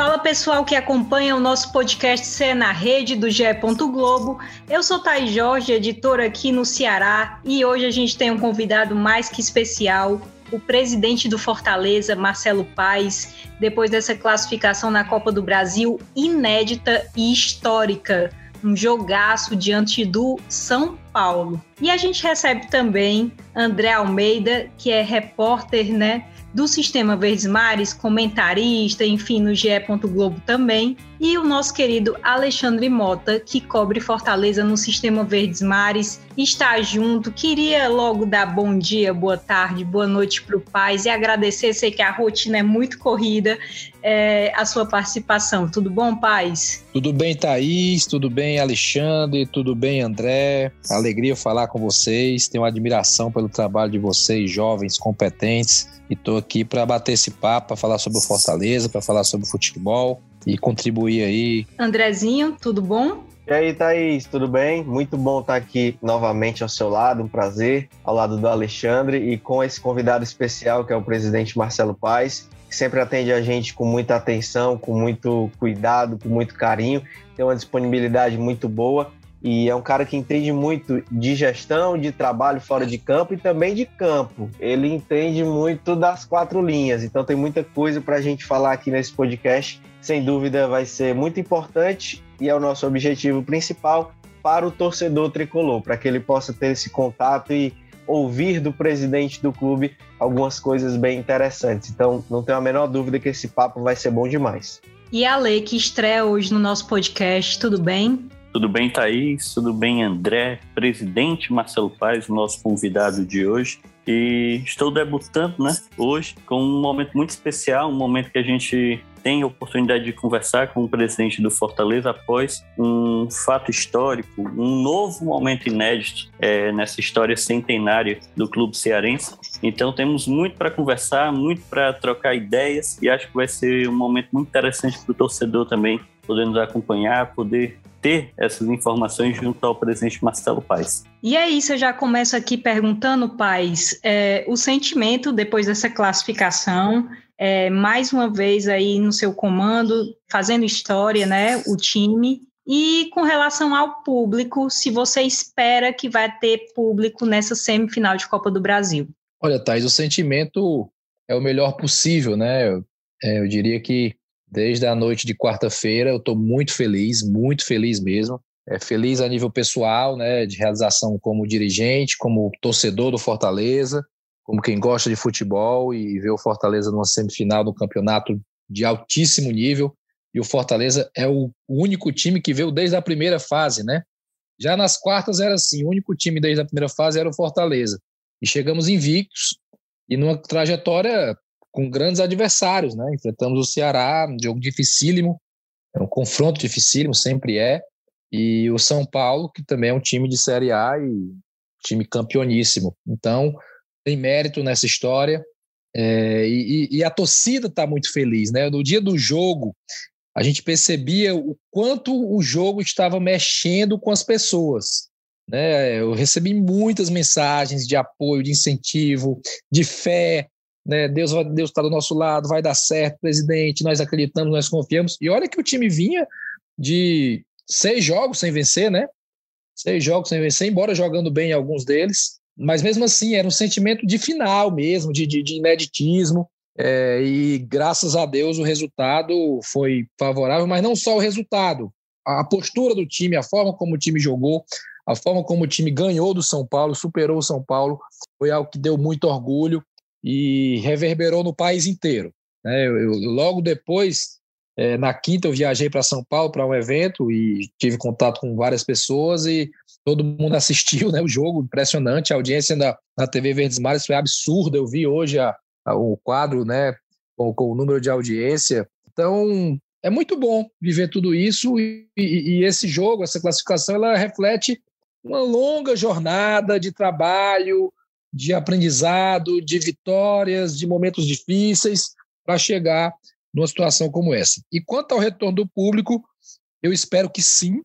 Fala pessoal que acompanha o nosso podcast Cê na Rede do GE. Globo. Eu sou Thaís Jorge, editora aqui no Ceará, e hoje a gente tem um convidado mais que especial, o presidente do Fortaleza, Marcelo Paes, depois dessa classificação na Copa do Brasil inédita e histórica. Um jogaço diante do São Paulo. E a gente recebe também André Almeida, que é repórter, né, do Sistema Verdes Mares, comentarista, enfim, no GE. Globo também, e o nosso querido Alexandre Mota, que cobre Fortaleza no Sistema Verdes Mares, está junto. Queria logo dar bom dia, boa tarde, boa noite para o Paz e agradecer, sei que a rotina é muito corrida, é, a sua participação. Tudo bom, Paz? Tudo bem, Thaís, tudo bem, Alexandre, tudo bem, André. Alegria falar com vocês, tenho admiração pelo trabalho de vocês, jovens, competentes, e estou aqui para bater esse papo, para falar sobre o Fortaleza, para falar sobre o futebol e contribuir aí. Andrezinho, tudo bom? E aí, Thaís, tudo bem? Muito bom estar aqui novamente ao seu lado, um prazer, ao lado do Alexandre e com esse convidado especial que é o presidente Marcelo Paes, que sempre atende a gente com muita atenção, com muito cuidado, com muito carinho, tem uma disponibilidade muito boa e é um cara que entende muito de gestão, de trabalho fora de campo e também de campo. Ele entende muito das quatro linhas, então tem muita coisa para a gente falar aqui nesse podcast sem dúvida vai ser muito importante e é o nosso objetivo principal para o torcedor tricolor, para que ele possa ter esse contato e ouvir do presidente do clube algumas coisas bem interessantes. Então, não tenho a menor dúvida que esse papo vai ser bom demais. E a Lei, que estreia hoje no nosso podcast, tudo bem? Tudo bem, Thaís? Tudo bem, André? Presidente Marcelo Paes, nosso convidado de hoje. E estou debutando, né, hoje, com um momento muito especial, um momento que a gente tem a oportunidade de conversar com o presidente do Fortaleza após um fato histórico, um novo momento inédito é, nessa história centenária do clube cearense. Então temos muito para conversar, muito para trocar ideias e acho que vai ser um momento muito interessante para o torcedor também poder nos acompanhar, poder ter essas informações junto ao presidente Marcelo Paes. E é isso, eu já começo aqui perguntando, Paes, é, o sentimento depois dessa classificação é, mais uma vez aí no seu comando, fazendo história, né, o time. E com relação ao público, se você espera que vai ter público nessa semifinal de Copa do Brasil. Olha, Thais, o sentimento é o melhor possível, né? Eu, é, eu diria que desde a noite de quarta-feira eu estou muito feliz, muito feliz mesmo. É, feliz a nível pessoal, né, de realização como dirigente, como torcedor do Fortaleza, como quem gosta de futebol e vê o Fortaleza numa semifinal do campeonato de altíssimo nível. E o Fortaleza é o único time que veio desde a primeira fase, né? Já nas quartas era assim, o único time desde a primeira fase era o Fortaleza. E chegamos invictos e numa trajetória com grandes adversários, né? Enfrentamos o Ceará, um jogo dificílimo, é um confronto dificílimo, sempre é. E o São Paulo, que também é um time de Série A e time campeoníssimo. Então, tem mérito nessa história. É, e, e, a torcida está muito feliz, né? No dia do jogo, a gente percebia o quanto o jogo estava mexendo com as pessoas. Né? Eu recebi muitas mensagens de apoio, de incentivo, de fé. Né? Deus Deus está do nosso lado, vai dar certo, presidente. Nós acreditamos, nós confiamos. E olha que o time vinha de seis jogos sem vencer, né? Seis jogos sem vencer, embora jogando bem alguns deles mas mesmo assim era um sentimento de final mesmo, de, de, de ineditismo. É, e graças a Deus o resultado foi favorável, mas não só o resultado, a postura do time, a forma como o time jogou, a forma como o time ganhou do São Paulo, superou o São Paulo, foi algo que deu muito orgulho e reverberou no país inteiro. Né? Eu, eu, logo depois, é, na quinta, eu viajei para São Paulo para um evento e tive contato com várias pessoas e todo mundo assistiu né, o jogo, impressionante. A audiência na, na TV Verdes Mares foi absurda. Eu vi hoje a, a, o quadro né, com, com, o número de audiência. Então, é muito bom viver tudo isso. E, e, e esse jogo, essa classificação, ela reflete uma longa jornada de trabalho, de aprendizado, de vitórias, de momentos difíceis para chegar numa situação como essa. E quanto ao retorno do público, eu espero que sim,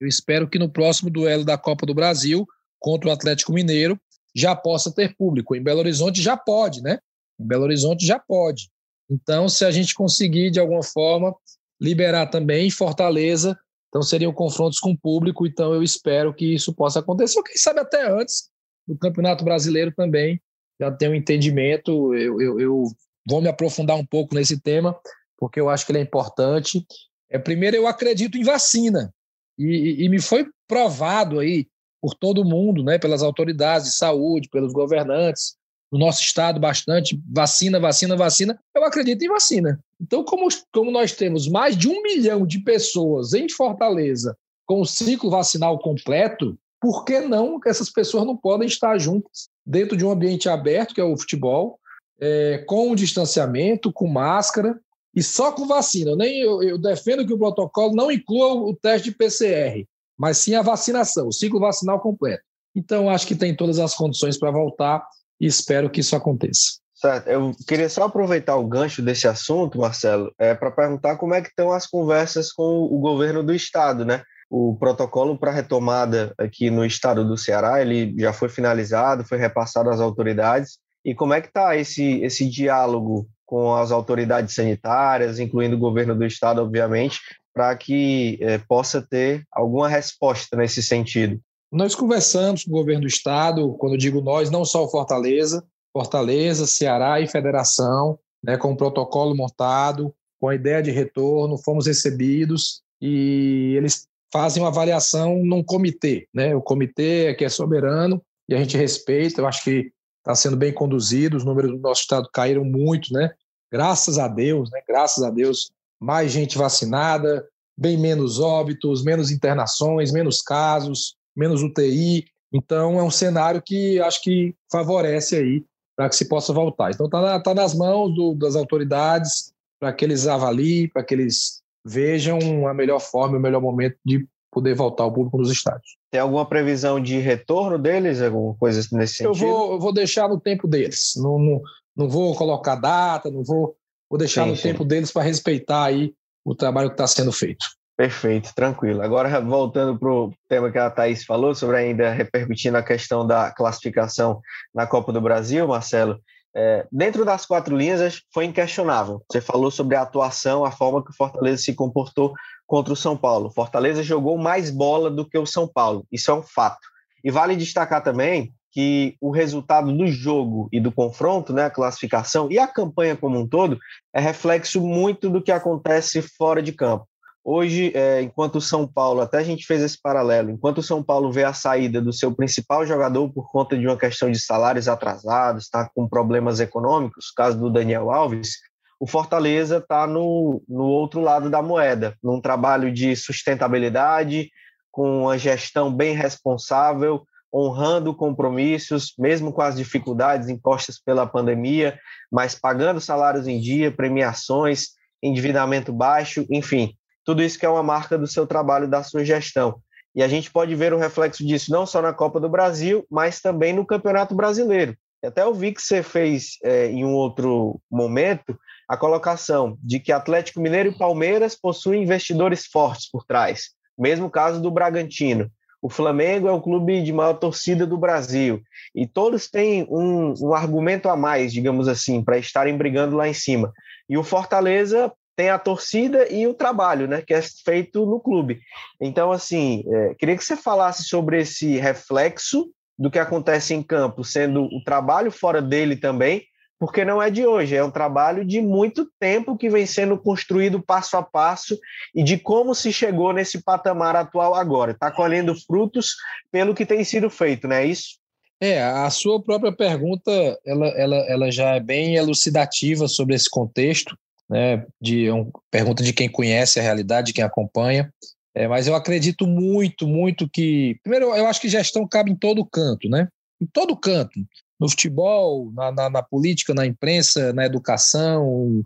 eu espero que no próximo duelo da Copa do Brasil contra o Atlético Mineiro já possa ter público. Em Belo Horizonte já pode, né? Em Belo Horizonte já pode. Então, se a gente conseguir de alguma forma liberar também Fortaleza. Então seriam confrontos com o público, então eu espero que isso possa acontecer, ou quem sabe até antes do Campeonato Brasileiro também, já tem um entendimento, eu, eu, eu vou me aprofundar um pouco nesse tema, porque eu acho que ele é importante. É, primeiro, eu acredito em vacina, e, e, me foi provado aí por todo mundo, né, pelas autoridades de saúde, pelos governantes, no nosso estado bastante, vacina, vacina, vacina, eu acredito em vacina. Então, como, como nós temos mais de um milhão de pessoas em Fortaleza com o ciclo vacinal completo, por que não essas pessoas não podem estar juntas dentro de um ambiente aberto, que é o futebol, é, com o distanciamento, com máscara e só com vacina? Eu, nem, eu, eu defendo que o protocolo não inclua o teste de PCR, mas sim a vacinação, o ciclo vacinal completo. Então, acho que tem todas as condições para voltar e espero que isso aconteça. Certo. Eu queria só aproveitar o gancho desse assunto, Marcelo, é, para perguntar como é que estão as conversas com o governo do estado, né? O protocolo para retomada aqui no estado do Ceará, ele já foi finalizado, foi repassado às autoridades. E como é que está esse, esse diálogo com as autoridades sanitárias, incluindo o governo do estado, obviamente, para que é, possa ter alguma resposta nesse sentido? Nós conversamos com o governo do estado, quando digo nós, não só o Fortaleza, Fortaleza, Ceará e Federação, né, com o um protocolo montado, com a ideia de retorno, fomos recebidos e eles fazem uma avaliação num comitê, né? O comitê é que é soberano e a gente respeita. Eu acho que está sendo bem conduzido. Os números do nosso estado caíram muito, né? Graças a Deus, né? Graças a Deus, mais gente vacinada, bem menos óbitos, menos internações, menos casos menos UTI. Então, é um cenário que acho que favorece aí para que se possa voltar. Então, está na, tá nas mãos do, das autoridades para que eles avaliem, para que eles vejam a melhor forma, o melhor momento de poder voltar ao público nos estádios. Tem alguma previsão de retorno deles, alguma coisa nesse sentido? Eu vou, eu vou deixar no tempo deles. Não, não, não vou colocar data, não vou, vou deixar sim, no sim. tempo deles para respeitar aí o trabalho que está sendo feito. Perfeito, tranquilo. Agora, voltando para o tema que a Thaís falou, sobre ainda repercutindo a questão da classificação na Copa do Brasil, Marcelo, é, dentro das quatro linhas foi inquestionável. Você falou sobre a atuação, a forma que o Fortaleza se comportou contra o São Paulo. Fortaleza jogou mais bola do que o São Paulo, isso é um fato. E vale destacar também que o resultado do jogo e do confronto, né, a classificação e a campanha como um todo, é reflexo muito do que acontece fora de campo. Hoje, é, enquanto o São Paulo, até a gente fez esse paralelo, enquanto o São Paulo vê a saída do seu principal jogador por conta de uma questão de salários atrasados, está com problemas econômicos, caso do Daniel Alves, o Fortaleza está no, no outro lado da moeda, num trabalho de sustentabilidade, com uma gestão bem responsável, honrando compromissos, mesmo com as dificuldades impostas pela pandemia, mas pagando salários em dia, premiações, endividamento baixo, enfim, tudo isso que é uma marca do seu trabalho, da sua gestão. E a gente pode ver o reflexo disso não só na Copa do Brasil, mas também no Campeonato Brasileiro. Até eu vi que você fez é, em um outro momento a colocação de que Atlético Mineiro e Palmeiras possuem investidores fortes por trás. Mesmo caso do Bragantino. O Flamengo é o clube de maior torcida do Brasil. E todos têm um, um argumento a mais, digamos assim, para estarem brigando lá em cima. E o Fortaleza tem a torcida e o trabalho, né, que é feito no clube. Então, assim, é, queria que você falasse sobre esse reflexo do que acontece em campo, sendo o trabalho fora dele também, porque não é de hoje, é um trabalho de muito tempo que vem sendo construído passo a passo e de como se chegou nesse patamar atual agora. Está colhendo frutos pelo que tem sido feito, não é isso? É, a sua própria pergunta, ela, ela, ela já é bem elucidativa sobre esse contexto né, de é uma pergunta de quem conhece a realidade, de quem acompanha. É, mas eu acredito muito, muito que. Primeiro, eu acho que gestão cabe em todo canto, né? Em todo canto. No futebol, na, na, na política, na imprensa, na educação,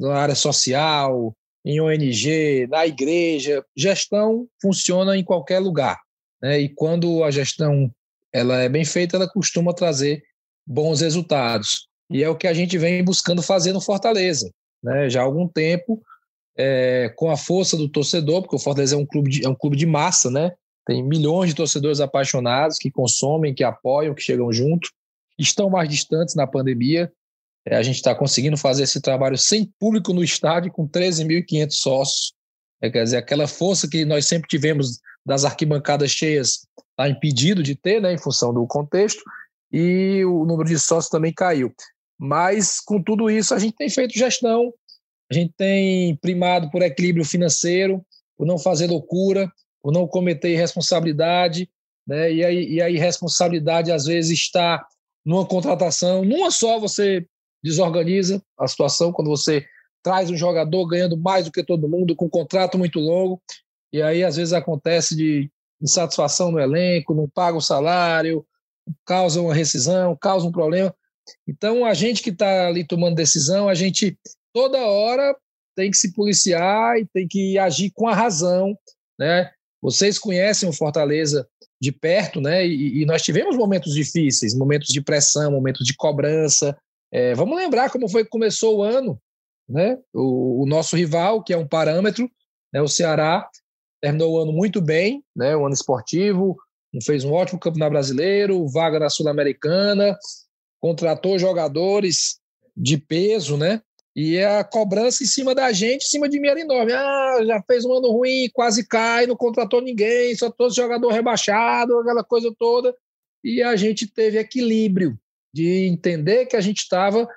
na área social, em ONG, na igreja. Gestão funciona em qualquer lugar. Né? E quando a gestão ela é bem feita, ela costuma trazer bons resultados. E é o que a gente vem buscando fazer no Fortaleza né, já há algum tempo, é, com a força do torcedor, porque o Fortaleza é um clube de, é um clube de massa, né? Tem milhões de torcedores apaixonados que consomem, que apoiam, que chegam junto, estão mais distantes na pandemia, É, a gente está conseguindo fazer esse trabalho sem público no estádio, com 13.500 sócios. É, quer dizer, aquela força que nós sempre tivemos das arquibancadas cheias está impedido de ter, né, em função do contexto, e o número de sócios também caiu. Mas, com tudo isso, a gente tem feito gestão, a gente tem primado por equilíbrio financeiro, por não fazer loucura, por não cometer irresponsabilidade, né? E, a, e a irresponsabilidade às vezes está numa contratação, numa só você desorganiza a situação quando você traz um jogador ganhando mais do que todo mundo, com um contrato muito longo, e aí às vezes acontece de insatisfação no elenco, não paga o salário, causa uma rescisão, causa um problema. Então, a gente que está ali tomando decisão, a gente toda hora tem que se policiar e tem que agir com a razão, né? Vocês conhecem o Fortaleza de perto, né? E, e nós tivemos momentos difíceis, momentos de pressão, momentos de cobrança. É, vamos lembrar como foi que começou o ano, né? O, o nosso rival, que é um parâmetro, né? O Ceará terminou o ano muito bem, né? O ano esportivo, fez um ótimo campeonato brasileiro, vaga na Sul-Americana, contratou jogadores de peso, né? E é a cobrança em cima da gente, em cima de era enorme. Ah, já fez um ano ruim, quase cai, não contratou ninguém, só todos jogador rebaixado, aquela coisa toda. E a gente teve equilíbrio de entender que a gente estava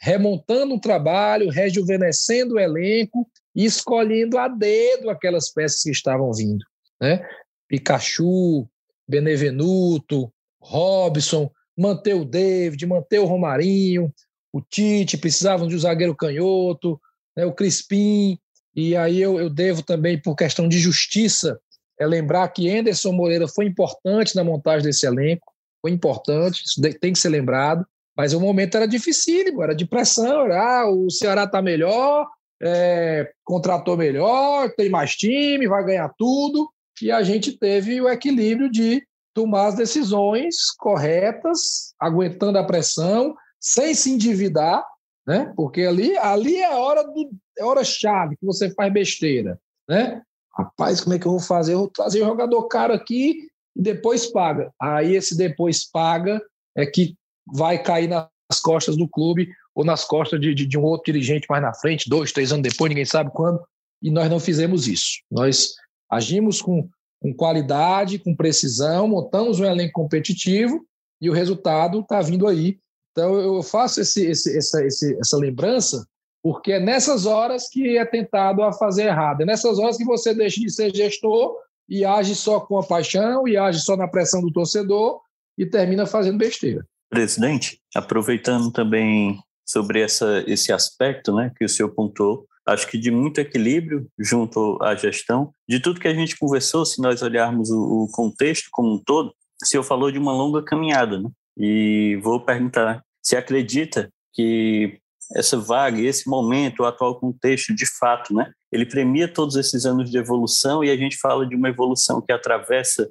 remontando um trabalho, rejuvenescendo o elenco e escolhendo a dedo aquelas peças que estavam vindo. Né? Pikachu, Benevenuto, Robson, manter o David, manter o Romarinho, o Tite, precisavam de um zagueiro canhoto, né, o Crispim, e aí eu, eu devo também, por questão de justiça, é lembrar que Anderson Moreira foi importante na montagem desse elenco, foi importante, isso tem que ser lembrado, mas o momento era dificílimo, era de pressão, era, ah, o Ceará está melhor, é, contratou melhor, tem mais time, vai ganhar tudo, e a gente teve o equilíbrio de tomar as decisões corretas, aguentando a pressão, sem se endividar, né? Porque ali, ali é a hora do é hora chave que você faz besteira, né? Rapaz, como é que eu vou fazer? Eu vou trazer o jogador caro aqui e depois paga. Aí esse depois paga é que vai cair nas costas do clube ou nas costas de, de, de um outro dirigente mais na frente, dois, três anos depois, ninguém sabe quando. E nós não fizemos isso. Nós agimos com, com qualidade, com precisão, montamos um elenco competitivo e o resultado está vindo aí. Então, eu faço esse, esse, essa, esse, essa lembrança porque é nessas horas que é tentado a fazer errado. É nessas horas que você deixa de ser gestor e age só com a paixão e age só na pressão do torcedor e termina fazendo besteira. Presidente, aproveitando também sobre essa, esse aspecto né, que o senhor pontuou, acho que de muito equilíbrio junto à gestão. De tudo que a gente conversou, se nós olharmos o, o contexto como um todo, o senhor falou de uma longa caminhada, né? E vou perguntar, se acredita que essa vaga, esse momento, o atual contexto, de fato, né, ele premia todos esses anos de evolução e a gente fala de uma evolução que atravessa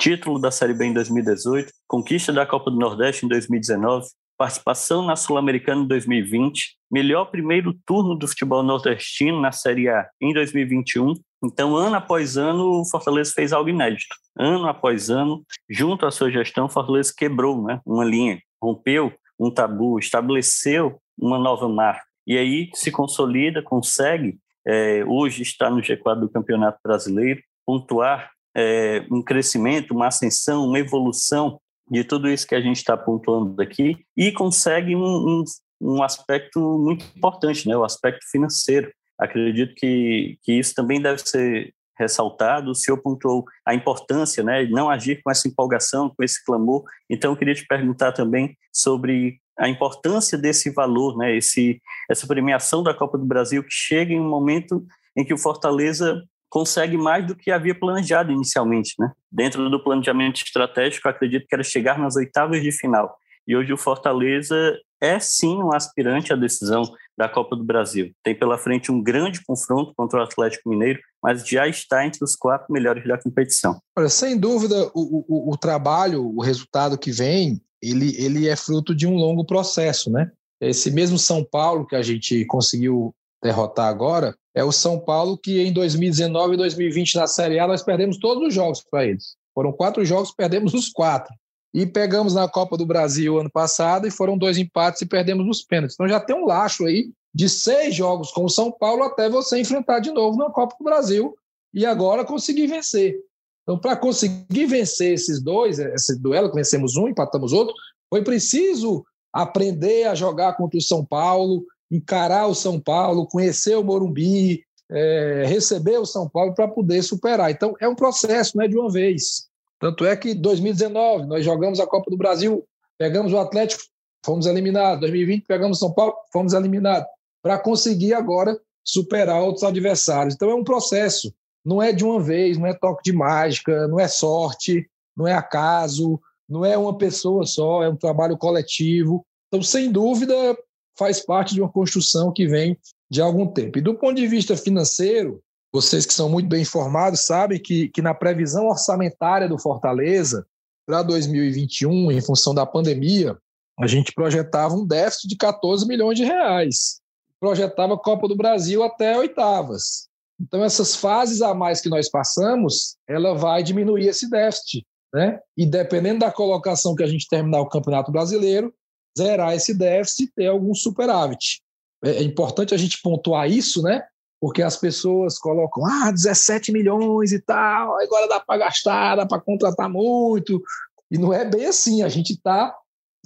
título da Série B em 2018, conquista da Copa do Nordeste em 2019, participação na Sul-Americana em 2020, melhor primeiro turno do futebol nordestino na Série A em 2021. Então, ano após ano, o Fortaleza fez algo inédito. Ano após ano, junto à sua gestão, o Fortaleza quebrou né, uma linha, rompeu um tabu, estabeleceu uma nova marca. E aí se consolida, consegue, é, hoje está no G4 do Campeonato Brasileiro, pontuar é, um crescimento, uma ascensão, uma evolução de tudo isso que a gente está pontuando aqui e consegue um, um, um, aspecto muito importante, né? o aspecto financeiro. Acredito que, que isso também deve ser ressaltado. O senhor pontuou a importância né, de não agir com essa empolgação, com esse clamor. Então, eu queria te perguntar também sobre a importância desse valor, né, esse, essa premiação da Copa do Brasil, que chega em um momento em que o Fortaleza consegue mais do que havia planejado inicialmente. Né? Dentro do planejamento estratégico, acredito que era chegar nas oitavas de final. E hoje o Fortaleza é sim um aspirante à decisão da Copa do Brasil. Tem pela frente um grande confronto contra o Atlético Mineiro, mas já está entre os quatro melhores da competição. Olha, sem dúvida, o, o, o trabalho, o resultado que vem, ele, ele é fruto de um longo processo, né? Esse mesmo São Paulo que a gente conseguiu derrotar agora, é o São Paulo que em 2019 e 2020 na Série A nós perdemos todos os jogos para eles. Foram quatro jogos, perdemos os quatro. e pegamos na Copa do Brasil ano passado e foram dois empates e perdemos nos pênaltis. Então já tem um laço aí de seis jogos com o São Paulo até você enfrentar de novo na Copa do Brasil e agora conseguir vencer. Então, para conseguir vencer esses dois, esse duelo, vencemos um, empatamos outro, foi preciso aprender a jogar contra o São Paulo, encarar o São Paulo, conhecer o Morumbi, é, receber o São Paulo para poder superar. Então, é um processo, não é de uma vez. Tanto é que 2019 nós jogamos a Copa do Brasil, pegamos o Atlético, fomos eliminados. 2020 pegamos o São Paulo, fomos eliminados. Para conseguir agora superar outros adversários. Então, é um processo. Não é de uma vez, não é toque de mágica, não é sorte, não é acaso, não é uma pessoa só, é um trabalho coletivo. Então, sem dúvida, faz parte de uma construção que vem de algum tempo. E do ponto de vista financeiro, vocês que são muito bem informados sabem que, que na previsão orçamentária do Fortaleza para 2021, em função da pandemia, a gente projetava um déficit de 14 milhões de reais. Projetava a Copa do Brasil até oitavas. Então, essas fases a mais que nós passamos, ela vai diminuir esse déficit. Né? E dependendo da colocação que a gente terminar o Campeonato Brasileiro, zerar esse déficit e ter algum superávit. É, é importante a gente pontuar isso, né? Porque as pessoas colocam, ah, 17 milhões e tal, agora dá para gastar, dá para contratar muito. E não é bem assim, a gente está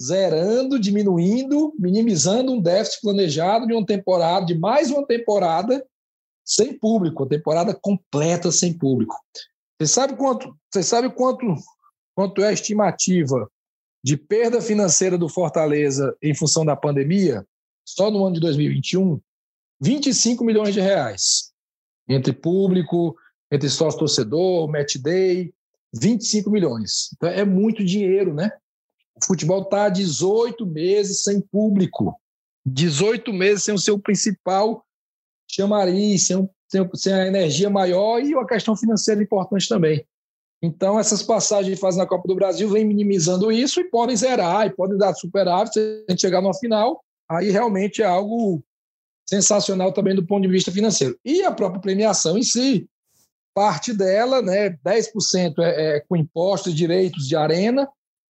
zerando, diminuindo, minimizando um déficit planejado de uma temporada, de mais uma temporada sem público, uma temporada completa sem público. Você sabe quanto, você sabe quanto, quanto é a estimativa de perda financeira do Fortaleza em função da pandemia, só no ano de 2021, 25 milhões de reais. Entre público, entre sócio-torcedor, match day, 25 milhões. Então é muito dinheiro, né? O futebol está há 18 meses sem público. 18 meses sem o seu principal chamariz, sem, sem, sem a energia maior e uma questão financeira importante também. Então, essas passagens de fase na Copa do Brasil vêm minimizando isso e podem zerar, e podem dar superávit se a gente chegar no final. Aí realmente é algo sensacional também do ponto de vista financeiro. E a própria premiação em si, parte dela, né, 10% é, é com impostos e direitos de arena,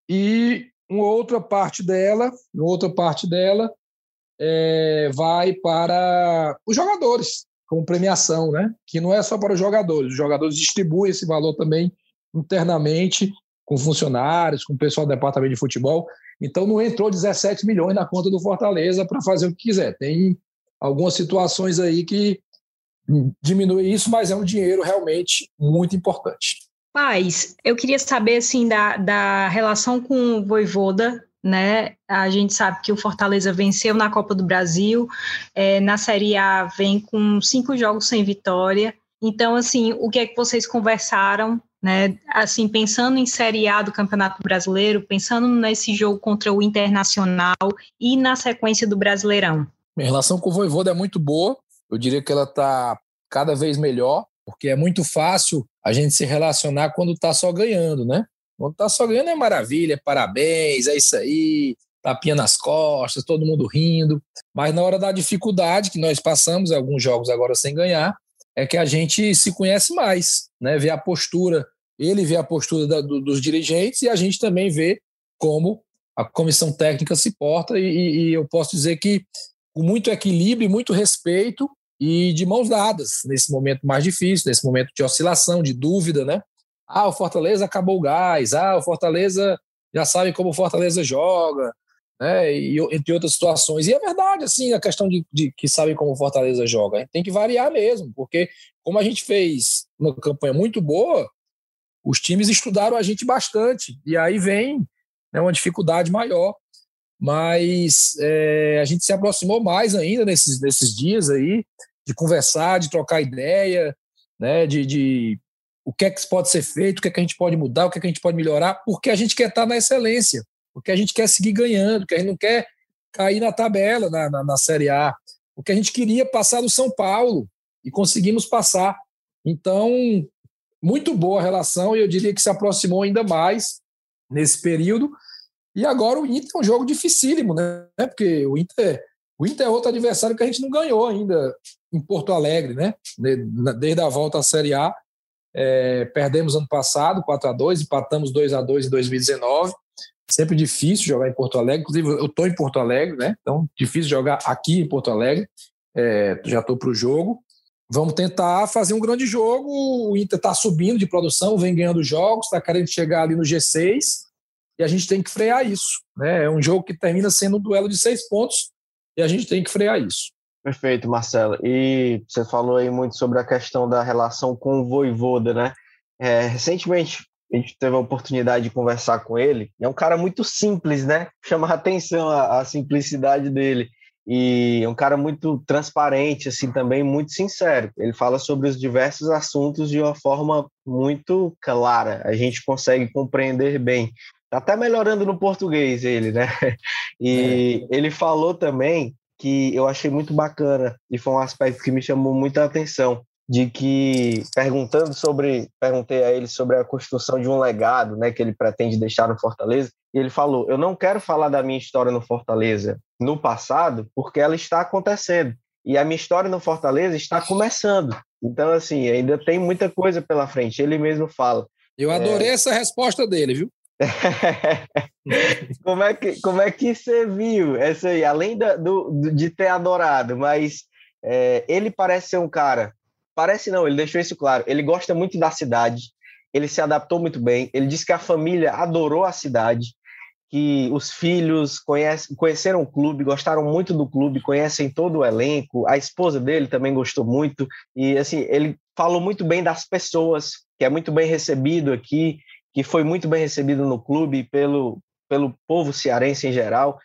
e uma outra parte dela, outra parte dela é, vai para os jogadores, como premiação, né? Que não é só para os jogadores, os jogadores distribuem esse valor também internamente com funcionários, com o pessoal do departamento de futebol. Então não entrou 17 milhões na conta do Fortaleza para fazer o que quiser. Tem algumas situações aí que diminui isso, mas é um dinheiro realmente muito importante. Paz, eu queria saber assim da, da relação com o Voivoda, né? A gente sabe que o Fortaleza venceu na Copa do Brasil, é, na Série A vem com cinco jogos sem vitória. Então, assim, o que é que vocês conversaram né? Assim, pensando em Série A do Campeonato Brasileiro, pensando nesse jogo contra o Internacional e na sequência do Brasileirão. Minha relação com o Voivoda é muito boa. Eu diria que ela está cada vez melhor, porque é muito fácil a gente se relacionar quando está só ganhando, né? Quando está só ganhando é maravilha, parabéns, é isso aí, tapinha nas costas, todo mundo rindo. Mas na hora da dificuldade que nós passamos, alguns jogos agora sem ganhar, é que a gente se conhece mais, né? Vê a postura ele vê a postura da, do, dos dirigentes e a gente também vê como a comissão técnica se porta e, e, eu posso dizer que com muito equilíbrio, muito respeito e de mãos dadas nesse momento mais difícil, nesse momento de oscilação, de dúvida, né? Ah, o Fortaleza acabou o gás, ah, o Fortaleza já sabe como o Fortaleza joga, né? E entre outras situações. E é verdade, assim, a questão de, de que sabe como o Fortaleza joga. Tem que variar mesmo, porque como a gente fez uma campanha muito boa, os times estudaram a gente bastante. E aí vem né, uma dificuldade maior. Mas é, a gente se aproximou mais ainda nesses, nesses dias aí, de conversar, de trocar ideia, né, de, de o que é que pode ser feito, o que é que a gente pode mudar, o que é que a gente pode melhorar, porque a gente quer estar na excelência, porque a gente quer seguir ganhando, porque a gente não quer cair na tabela na, na, na Série A, porque a gente queria passar do São Paulo e conseguimos passar. Então, muito boa relação e eu diria que se aproximou ainda mais nesse período. E agora o Inter é um jogo dificílimo, né? Porque o Inter, o Inter é outro adversário que a gente não ganhou ainda em Porto Alegre, né? Desde a volta à Série A. É, perdemos ano passado 4 a 2 empatamos 2 a 2 em 2019. sempre difícil jogar em Porto Alegre. Inclusive, eu estou em Porto Alegre, né? Então, difícil jogar aqui em Porto Alegre. É, já estou para o jogo. Vamos tentar fazer um grande jogo. O Inter está subindo de produção, vem ganhando jogos, está querendo chegar ali no G6 e a gente tem que frear isso. Né? É um jogo que termina sendo um duelo de seis pontos e a gente tem que frear isso. Perfeito, Marcelo. E você falou aí muito sobre a questão da relação com o Voivoda, né? É, recentemente a gente teve a oportunidade de conversar com ele. É um cara muito simples, né? Chama a atenção a, a simplicidade dele e é um cara muito transparente, assim, também muito sincero. Ele fala sobre os diversos assuntos de uma forma muito clara. A gente consegue compreender bem. Tá até melhorando no português ele, né? E é. ele falou também que eu achei muito bacana e foi um aspecto que me chamou muita atenção de que perguntando sobre, perguntei a ele sobre a construção de um legado, né, que ele pretende deixar no Fortaleza, e ele falou: "Eu não quero falar da minha história no Fortaleza no passado, porque ela está acontecendo, e a minha história no Fortaleza está começando. Então assim, ainda tem muita coisa pela frente". Ele mesmo fala. Eu adorei é... essa resposta dele, viu? como é que como é que você viu essa aí, além da, do, de ter adorado, mas é, ele parece ser um cara Parece não, ele deixou isso claro. Ele gosta muito da cidade, ele se adaptou muito bem. Ele disse que a família adorou a cidade, que os filhos conheceram o clube, gostaram muito do clube, conhecem todo o elenco. A esposa dele também gostou muito. E assim, ele falou muito bem das pessoas, que é muito bem recebido aqui, que foi muito bem recebido no clube pelo, pelo povo cearense em geral.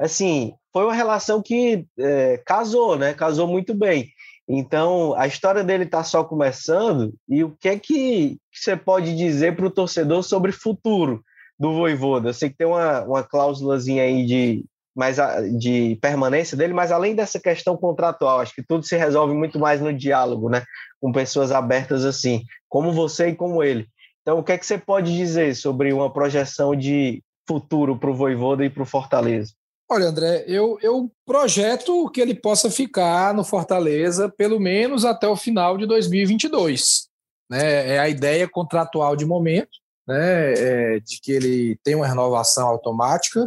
Assim, foi uma relação que é, casou, né? Casou muito bem. Então, a história dele está só começando, e o que é que, você pode dizer para o torcedor sobre o futuro do Voivoda? Eu sei que tem uma, uma cláusulazinha aí de, mais de permanência dele, mas além dessa questão contratual, acho que tudo se resolve muito mais no diálogo, né? Com pessoas abertas assim, como você e como ele. Então, o que é que você pode dizer sobre uma projeção de futuro para o Voivoda e para o Fortaleza? Olha, André, eu, eu projeto que ele possa ficar no Fortaleza pelo menos até o final de 2022. Né? É a ideia contratual de momento, né? É de que ele tem uma renovação automática,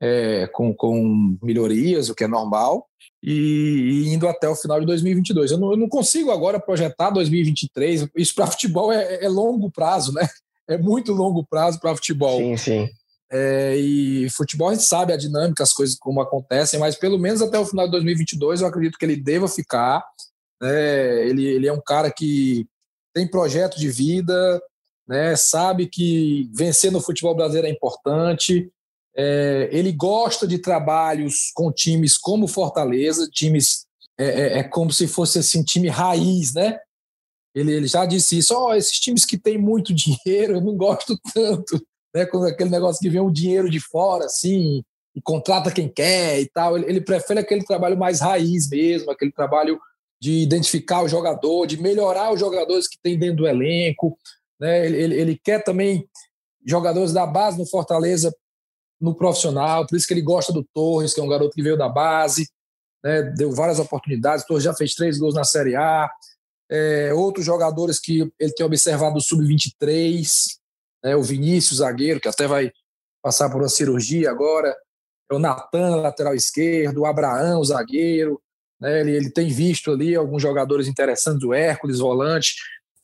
é, com, com melhorias, o que é normal, e, e, indo até o final de 2022. Eu não, eu não consigo agora projetar 2023. Isso para futebol é, é longo prazo, né? É muito longo prazo para futebol. Sim, sim. É, e futebol a gente sabe a dinâmica, as coisas como acontecem, mas pelo menos até o final de 2022 eu acredito que ele deva ficar. Né? Ele, ele é um cara que tem projeto de vida, né? sabe que vencer no futebol brasileiro é importante. É, ele gosta de trabalhos com times como Fortaleza, times é, é, é como se fosse assim, time raiz, né? Ele, ele já disse isso, oh, esses times que têm muito dinheiro, eu não gosto tanto né, com aquele negócio que vem o dinheiro de fora, assim, e contrata quem quer e tal. Ele, ele prefere aquele trabalho mais raiz mesmo, aquele trabalho de identificar o jogador, de melhorar os jogadores que tem dentro do elenco. Né? Ele, ele, ele quer também jogadores da base no Fortaleza no profissional, por isso que ele gosta do Torres, que é um garoto que veio da base, né? deu várias oportunidades. O Torres já fez três gols na Série A. É, outros jogadores que ele tem observado do Sub-23, né, o Vinícius, zagueiro, que até vai passar por uma cirurgia agora, é o Natan, lateral esquerdo, o Abraão, zagueiro, né, ele, ele tem visto ali alguns jogadores interessantes, o Hércules, volante,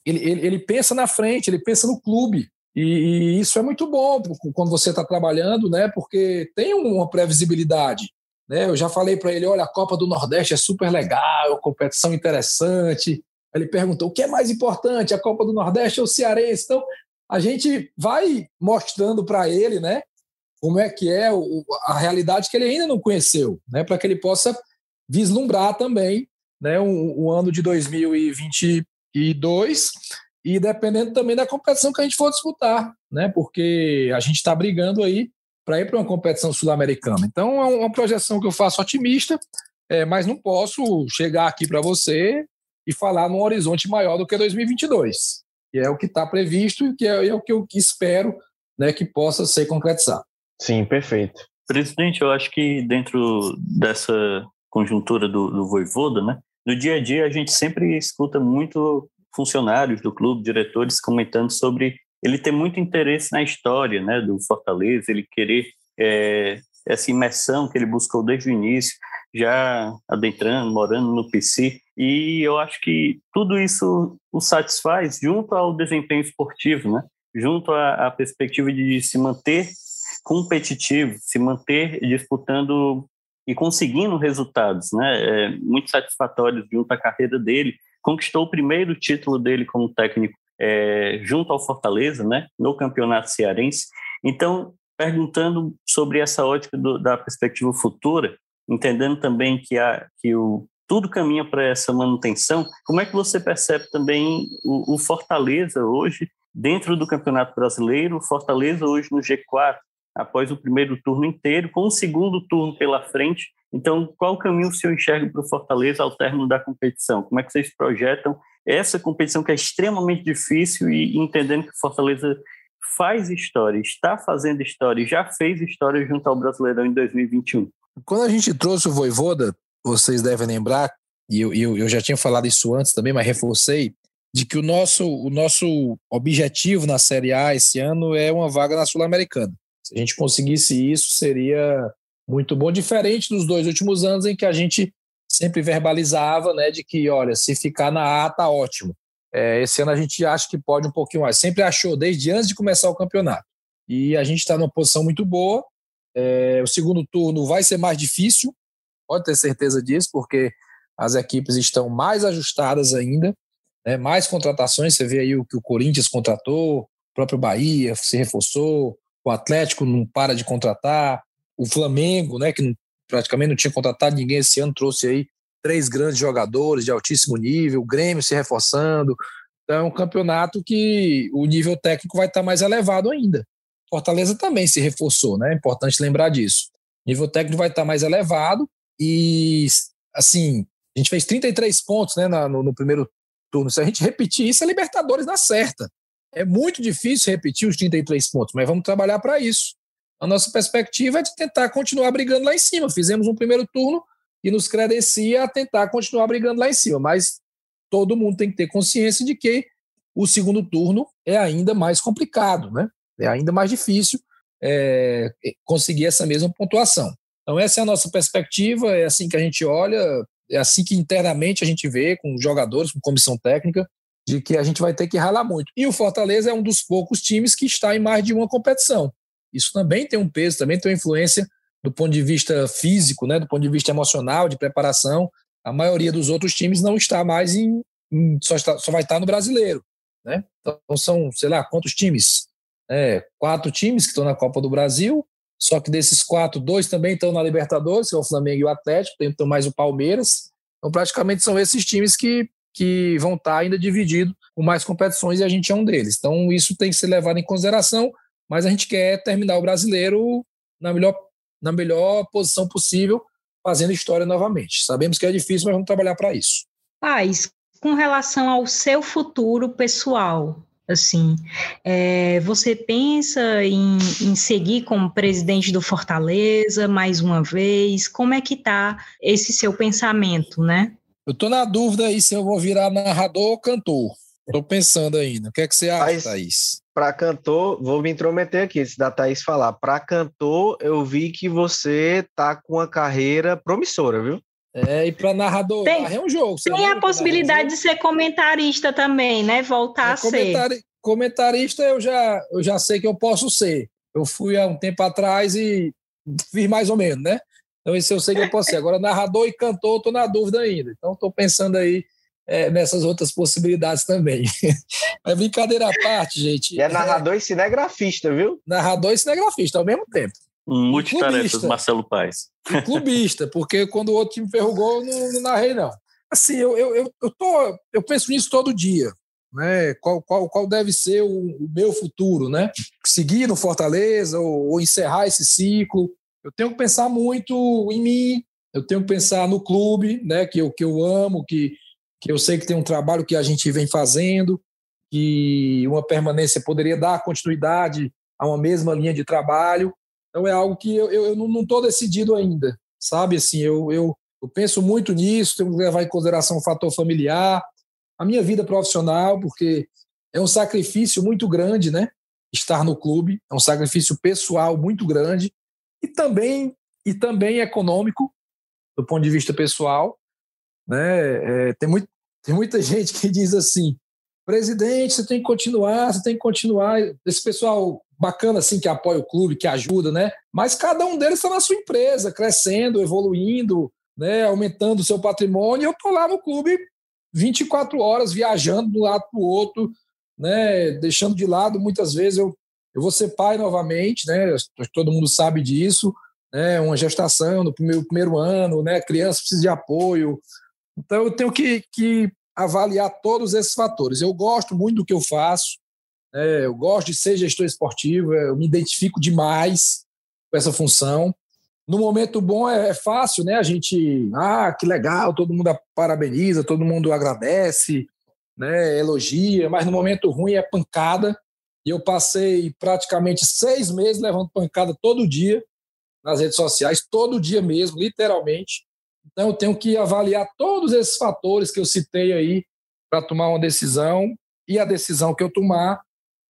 ele, ele, ele pensa na frente, ele pensa no clube, e, e isso é muito bom quando você está trabalhando, né, porque tem uma previsibilidade, né, eu já falei para ele, olha, a Copa do Nordeste é super legal, competição interessante, ele perguntou, o que é mais importante, a Copa do Nordeste ou o Cearense? Então, a gente vai mostrando para ele, né, como é que é o, a realidade que ele ainda não conheceu, né, para que ele possa vislumbrar também, né, o, o ano de 2022 e dependendo também da competição que a gente for disputar, né, porque a gente está brigando aí para ir para uma competição sul-americana. Então é uma projeção que eu faço otimista, é, mas não posso chegar aqui para você e falar num horizonte maior do que 2022 que é o que está previsto e que é, é, o que eu espero né, que possa ser concretizado. Sim, perfeito. Presidente, eu acho que dentro dessa conjuntura do, do Voivoda, né, no dia a dia a gente sempre escuta muito funcionários do clube, diretores comentando sobre ele tem muito interesse na história né, do Fortaleza, ele querer é, essa imersão que ele buscou desde o início, já adentrando, morando no PC, e eu acho que tudo isso o satisfaz junto ao desempenho esportivo, né? junto à, à perspectiva de se manter competitivo, se manter disputando e conseguindo resultados, né? É, muito satisfatórios junto à carreira dele. Conquistou o primeiro título dele como técnico é, junto ao Fortaleza, né? No campeonato cearense. Então, perguntando sobre essa ótica do, da perspectiva futura, entendendo também que, a, que o, tudo caminha para essa manutenção, como é que você percebe também o, o Fortaleza hoje dentro do Campeonato Brasileiro, Fortaleza hoje no G4, após o primeiro turno inteiro, com o segundo turno pela frente. Então, qual caminho o senhor enxerga para o Fortaleza ao término da competição? Como é que vocês projetam essa competição que é extremamente difícil e entendendo que o Fortaleza faz história, está fazendo história, já fez história junto ao Brasileirão em 2021? Quando a gente trouxe o Voivoda, vocês devem lembrar, e eu, eu, eu já tinha falado isso antes também, mas reforcei, de que o nosso, o nosso objetivo na Série A esse ano é uma vaga na Sul-Americana. Se a gente conseguisse isso, seria muito bom, diferente dos dois últimos anos em que a gente sempre verbalizava, né, de que, olha, se ficar na A, tá ótimo. É, esse ano a gente acha que pode um pouquinho mais. Sempre achou, desde antes de começar o campeonato. E a gente está numa posição muito boa. É, o segundo turno vai ser mais difícil, pode ter certeza disso, porque as equipes estão mais ajustadas ainda, né, mais contratações. Você vê aí o que o Corinthians contratou, o próprio Bahia se reforçou, o Atlético não para de contratar, o Flamengo, né, que praticamente não tinha contratado ninguém esse ano, trouxe aí três grandes jogadores de altíssimo nível, o Grêmio se reforçando. Então é um campeonato que o nível técnico vai estar mais elevado ainda. Fortaleza também se reforçou, né? É importante lembrar disso. O nível técnico vai estar mais elevado e, assim, a gente fez 33 pontos né, no, no primeiro turno. Se a gente repetir isso, a Libertadores dá certa. É muito difícil repetir os 33 pontos, mas vamos trabalhar para isso. A nossa perspectiva é de tentar continuar brigando lá em cima. Fizemos um primeiro turno e nos credencia a tentar continuar brigando lá em cima, mas todo mundo tem que ter consciência de que o segundo turno é ainda mais complicado, né? É ainda mais difícil é, conseguir essa mesma pontuação. Então, essa é a nossa perspectiva, é assim que a gente olha, é assim que internamente a gente vê com jogadores, com comissão técnica, de que a gente vai ter que ralar muito. E o Fortaleza é um dos poucos times que está em mais de uma competição. Isso também tem um peso, também tem uma influência do ponto de vista físico, né, do ponto de vista emocional, de preparação. A maioria dos outros times não está mais em, em só, está, só vai estar no brasileiro. Né? Então são, sei lá, quantos times? É, quatro times que estão na Copa do Brasil, só que desses quatro, dois também estão na Libertadores, que é o Flamengo e o Atlético, tem então mais o Palmeiras. Então, praticamente são esses times que que vão estar ainda divididos com mais competições e a gente é um deles. Então, isso tem que ser levado em consideração, mas a gente quer terminar o brasileiro na melhor, na melhor posição possível, fazendo história novamente. Sabemos que é difícil, mas vamos trabalhar para isso. Paz, com relação ao seu futuro pessoal, assim, é, você pensa em, em, seguir como presidente do Fortaleza mais uma vez? Como é que está esse seu pensamento, né? Eu tô na dúvida aí se eu vou virar narrador ou cantor. Tô pensando ainda. O que é que você acha? Thaís? Para cantor, vou me intrometer aqui, se da Thaís falar. Para cantor, eu vi que você tá com uma carreira promissora, viu? É, e para narrador, tem, é um jogo. Tem a possibilidade de ser comentarista também, né? Voltar é, a comentari ser. Comentarista eu já, eu já sei que eu posso ser. Eu fui há um tempo atrás e fiz mais ou menos, né? Então, isso eu sei que eu posso ser. Agora, narrador e cantor, estou na dúvida ainda. Então, estou pensando aí é, nessas outras possibilidades também. Mas brincadeira à parte, gente. E é narrador é, e cinegrafista, viu? Narrador e cinegrafista ao mesmo tempo. Um multitarefas, Marcelo Paes. Um clubista, porque quando o outro time ferrou gol, não, não narrei, não. Assim, eu, eu, eu, eu, tô, eu penso nisso todo dia. Né? Qual, qual, qual deve ser o, o meu futuro, né? Seguir no Fortaleza ou, ou encerrar esse ciclo eu tenho que pensar muito em mim, eu tenho que pensar no clube, né, que eu, que eu amo, que, que eu sei que tem um trabalho que a gente vem fazendo, que uma permanência poderia dar continuidade a uma mesma linha de trabalho. Então é algo que eu, eu, eu não estou decidido ainda, sabe? Assim, eu, eu, eu penso muito nisso, tenho que levar em consideração o fator familiar, a minha vida profissional, porque é um sacrifício muito grande, né? Estar no clube é um sacrifício pessoal muito grande e também e também econômico do ponto de vista pessoal, né? É, tem, muito, tem muita gente que diz assim, presidente, você tem que continuar, você tem que continuar. Esse pessoal bacana assim que apoia o clube, que ajuda, né? Mas cada um deles está na sua empresa, crescendo, evoluindo, né? Aumentando o seu patrimônio. Eu tô lá no clube 24 horas viajando de um lado para o outro, né? Deixando de lado muitas vezes eu eu vou ser pai novamente, né? Todo mundo sabe disso, né? Uma gestação no primeiro, primeiro ano, né? Criança precisa de apoio. Então eu tenho que, que avaliar todos esses fatores. Eu gosto muito do que eu faço, né? eu gosto de ser gestor esportivo, eu me identifico demais com essa função. No momento bom é, é fácil, né? A gente, ah, que legal, todo mundo parabeniza, todo mundo agradece, né? Elogia, mas no momento ruim é pancada. E eu passei praticamente seis meses levando pancada todo dia nas redes sociais, todo dia mesmo, literalmente. Então, eu tenho que avaliar todos esses fatores que eu citei aí para tomar uma decisão e a decisão que eu tomar,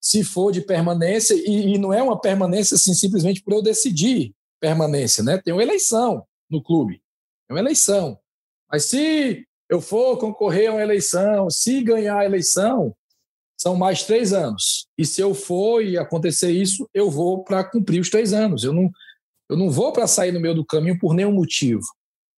se for de permanência, e, e, não é uma permanência assim simplesmente por eu decidir permanência, né? Tem uma eleição no clube, é uma eleição. Mas se eu for concorrer a uma eleição, se ganhar a eleição, são mais três anos. E se eu for e acontecer isso, eu vou para cumprir os três anos. Eu não, eu não vou para sair no meio do caminho por nenhum motivo.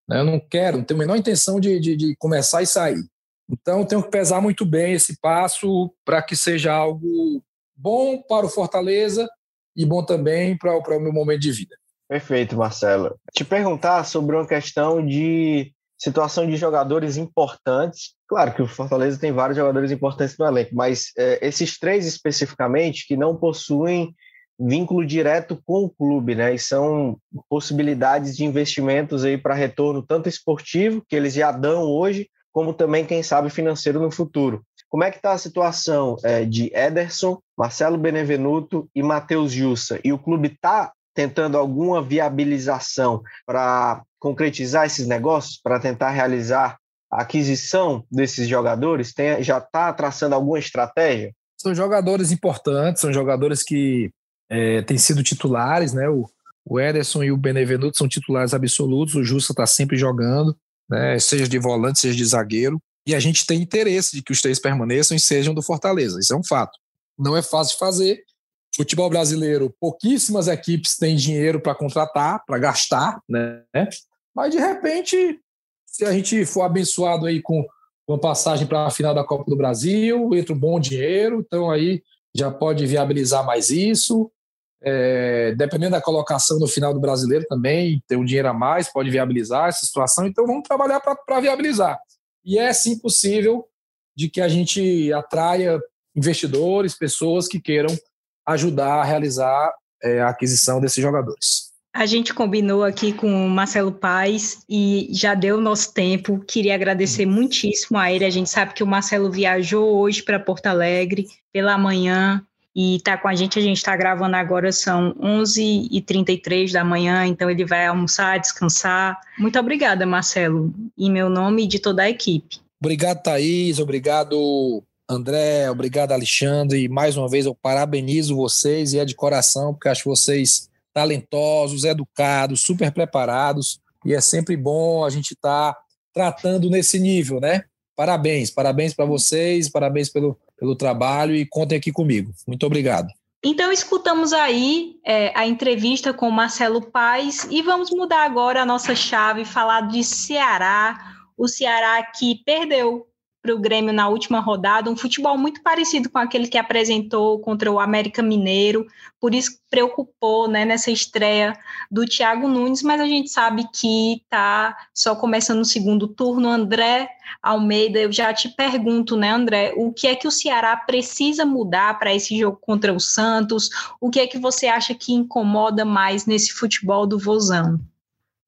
Né? Eu não quero, não tenho a menor intenção de, de, de começar e sair. Então, tenho que pesar muito bem esse passo para que seja algo bom para o Fortaleza e bom também para, para o meu momento de vida. Perfeito, Marcelo. Te perguntar sobre uma questão de situação de jogadores importantes. Claro que o Fortaleza tem vários jogadores importantes no elenco, mas é, esses três especificamente que não possuem vínculo direto com o clube, né? E são possibilidades de investimentos aí para retorno tanto esportivo, que eles já dão hoje, como também, quem sabe, financeiro no futuro. Como é que está a situação é, de Ederson, Marcelo Benevenuto e Matheus Jussa? E o clube está tentando alguma viabilização para concretizar esses negócios, para tentar realizar a aquisição desses jogadores? Tem, já está traçando alguma estratégia? São jogadores importantes, são jogadores que é, têm sido titulares, né? O, o Ederson e o Benevenuto são titulares absolutos, o Justa está sempre jogando, né? seja de volante, seja de zagueiro. E a gente tem interesse de que os três permaneçam e sejam do Fortaleza. Isso é um fato. Não é fácil de fazer. Futebol brasileiro, pouquíssimas equipes têm dinheiro para contratar, para gastar, né? Mas de repente, se a gente for abençoado aí com uma passagem para a final da Copa do Brasil, entra um bom dinheiro, então aí já pode viabilizar mais isso. É, dependendo da colocação no final do brasileiro também, ter um dinheiro a mais, pode viabilizar essa situação. Então vamos trabalhar para viabilizar. E é sim possível de que a gente atraia investidores, pessoas que queiram ajudar a realizar é, a aquisição desses jogadores. A gente combinou aqui com o Marcelo Paes e já deu nosso tempo. Queria agradecer muitíssimo a ele. A gente sabe que o Marcelo viajou hoje para Porto Alegre pela manhã e está com a gente. A gente está gravando agora, são 11h33 da manhã, então ele vai almoçar, descansar. Muito obrigada, Marcelo, em meu nome e de toda a equipe. Obrigado, Thaís. Obrigado, André. Obrigado, Alexandre. E mais uma vez eu parabenizo vocês e é de coração, porque acho vocês talentosos, educados, super preparados, e é sempre bom a gente estar tá tratando nesse nível, né? Parabéns, parabéns para vocês, parabéns pelo, pelo trabalho e contem aqui comigo. Muito obrigado. Então, escutamos aí é, a entrevista com Marcelo Paes e vamos mudar agora a nossa chave, falar de Ceará. O Ceará que perdeu para o Grêmio na última rodada, um futebol muito parecido com aquele que apresentou contra o América Mineiro, por isso preocupou né, nessa estreia do Thiago Nunes, mas a gente sabe que está só começando o segundo turno. André Almeida, eu já te pergunto, né, André, o que é que o Ceará precisa mudar para esse jogo contra o Santos? O que é que você acha que incomoda mais nesse futebol do Vozão?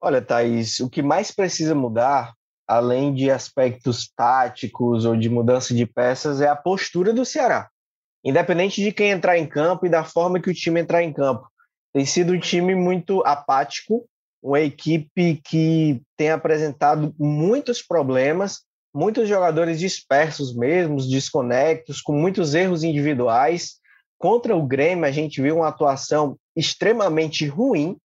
Olha, Thaís, o que mais precisa mudar além de aspectos táticos ou de mudança de peças, é a postura do Ceará. Independente de quem entrar em campo e da forma que o time entrar em campo. Tem sido um time muito apático, uma equipe que tem apresentado muitos problemas, muitos jogadores dispersos mesmo, desconectos, com muitos erros individuais. Contra o Grêmio, a gente viu uma atuação extremamente ruim,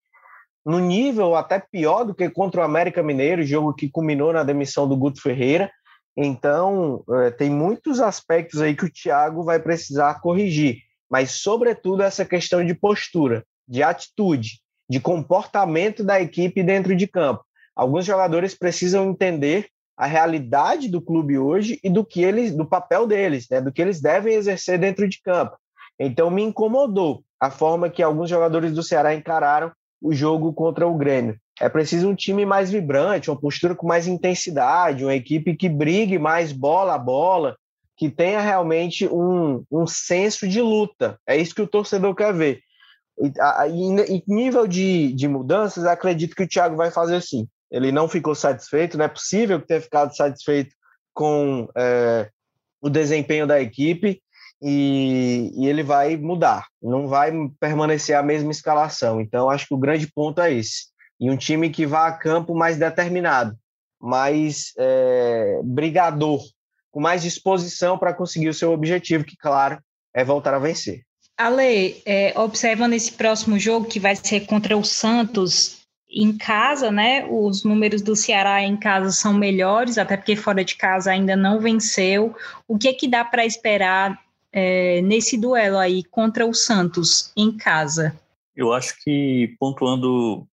no nível até pior do que contra o América Mineiro, jogo que culminou na demissão do Guto Ferreira. Então, é, tem muitos aspectos aí que o Thiago vai precisar corrigir, mas, sobretudo, essa questão de postura, de atitude, de comportamento da equipe dentro de campo. Alguns jogadores precisam entender a realidade do clube hoje e do que eles, do papel deles, né, do que eles devem exercer dentro de campo. Então, me incomodou a forma que alguns jogadores do Ceará encararam o jogo contra o Grêmio. É preciso um time mais vibrante, uma postura com mais intensidade, uma equipe que brigue mais bola a bola, que tenha realmente um, um senso de luta. É isso que o torcedor quer ver. Em nível de, de mudanças, acredito que o Thiago vai fazer assim. Ele não ficou satisfeito, não é possível ter ficado satisfeito com é, o desempenho da equipe e, e, ele vai mudar, não vai permanecer a mesma escalação. Então, acho que o grande ponto é esse. E um time que vá a campo mais determinado, mais é, brigador, com mais disposição para conseguir o seu objetivo, que, claro, é voltar a vencer. Ale, é, observando esse próximo jogo, que vai ser contra o Santos em casa, né? Os números do Ceará em casa são melhores, até porque fora de casa ainda não venceu. O que é que dá para esperar é, nesse duelo aí contra o Santos em casa? Eu acho que pontuando